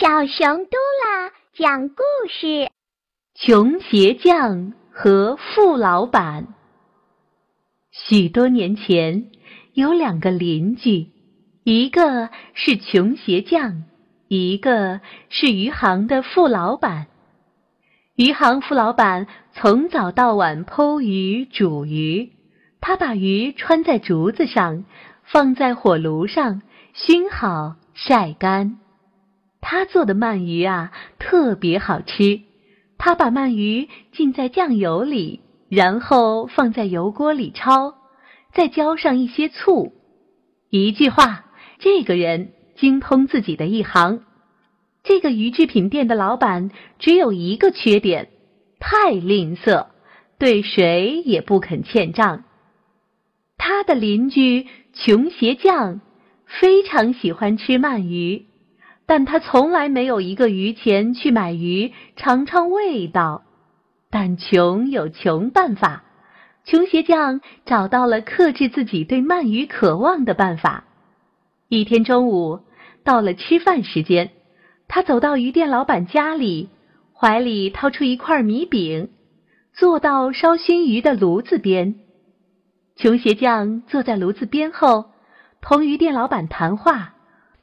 小熊嘟啦讲故事：穷鞋匠和富老板。许多年前，有两个邻居，一个是穷鞋匠，一个是余杭的富老板。余杭富老板从早到晚剖鱼、煮鱼，他把鱼穿在竹子上，放在火炉上熏好、晒干。他做的鳗鱼啊，特别好吃。他把鳗鱼浸在酱油里，然后放在油锅里焯，再浇上一些醋。一句话，这个人精通自己的一行。这个鱼制品店的老板只有一个缺点：太吝啬，对谁也不肯欠账。他的邻居穷鞋匠非常喜欢吃鳗鱼。但他从来没有一个余钱去买鱼尝尝味道。但穷有穷办法，穷鞋匠找到了克制自己对鳗鱼渴望的办法。一天中午到了吃饭时间，他走到鱼店老板家里，怀里掏出一块米饼，坐到烧熏鱼的炉子边。穷鞋匠坐在炉子边后，同鱼店老板谈话。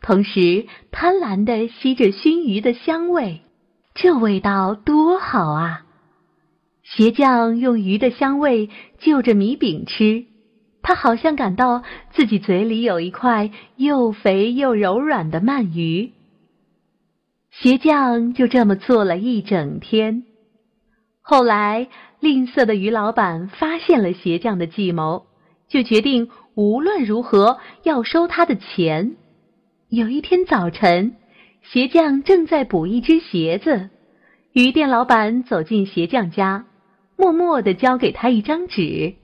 同时，贪婪地吸着熏鱼的香味，这味道多好啊！鞋匠用鱼的香味就着米饼吃，他好像感到自己嘴里有一块又肥又柔软的鳗鱼。鞋匠就这么做了一整天。后来，吝啬的鱼老板发现了鞋匠的计谋，就决定无论如何要收他的钱。有一天早晨，鞋匠正在补一只鞋子，鱼店老板走进鞋匠家，默默地交给他一张纸，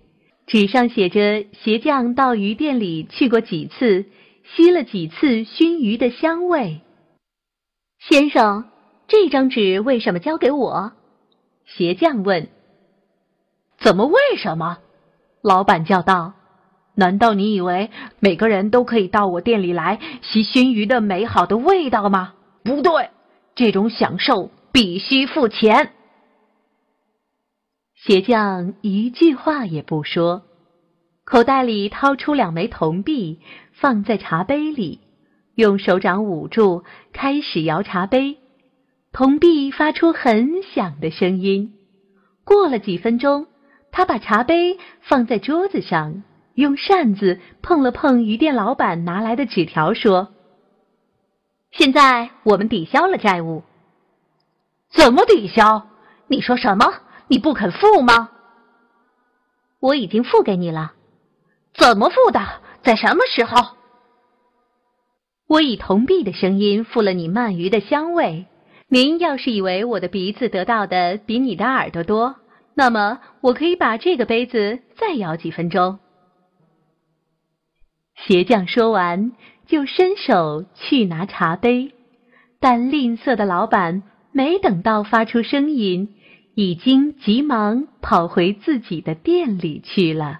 纸上写着鞋匠到鱼店里去过几次，吸了几次熏鱼的香味。先生，这张纸为什么交给我？鞋匠问。怎么为什么？老板叫道。难道你以为每个人都可以到我店里来吸熏鱼的美好的味道吗？不对，这种享受必须付钱。鞋匠一句话也不说，口袋里掏出两枚铜币，放在茶杯里，用手掌捂住，开始摇茶杯。铜币发出很响的声音。过了几分钟，他把茶杯放在桌子上。用扇子碰了碰鱼店老板拿来的纸条，说：“现在我们抵消了债务。”“怎么抵消？你说什么？你不肯付吗？”“我已经付给你了。”“怎么付的？在什么时候？”“我以铜币的声音付了你鳗鱼的香味。您要是以为我的鼻子得到的比你的耳朵多，那么我可以把这个杯子再摇几分钟。”鞋匠说完，就伸手去拿茶杯，但吝啬的老板没等到发出声音，已经急忙跑回自己的店里去了。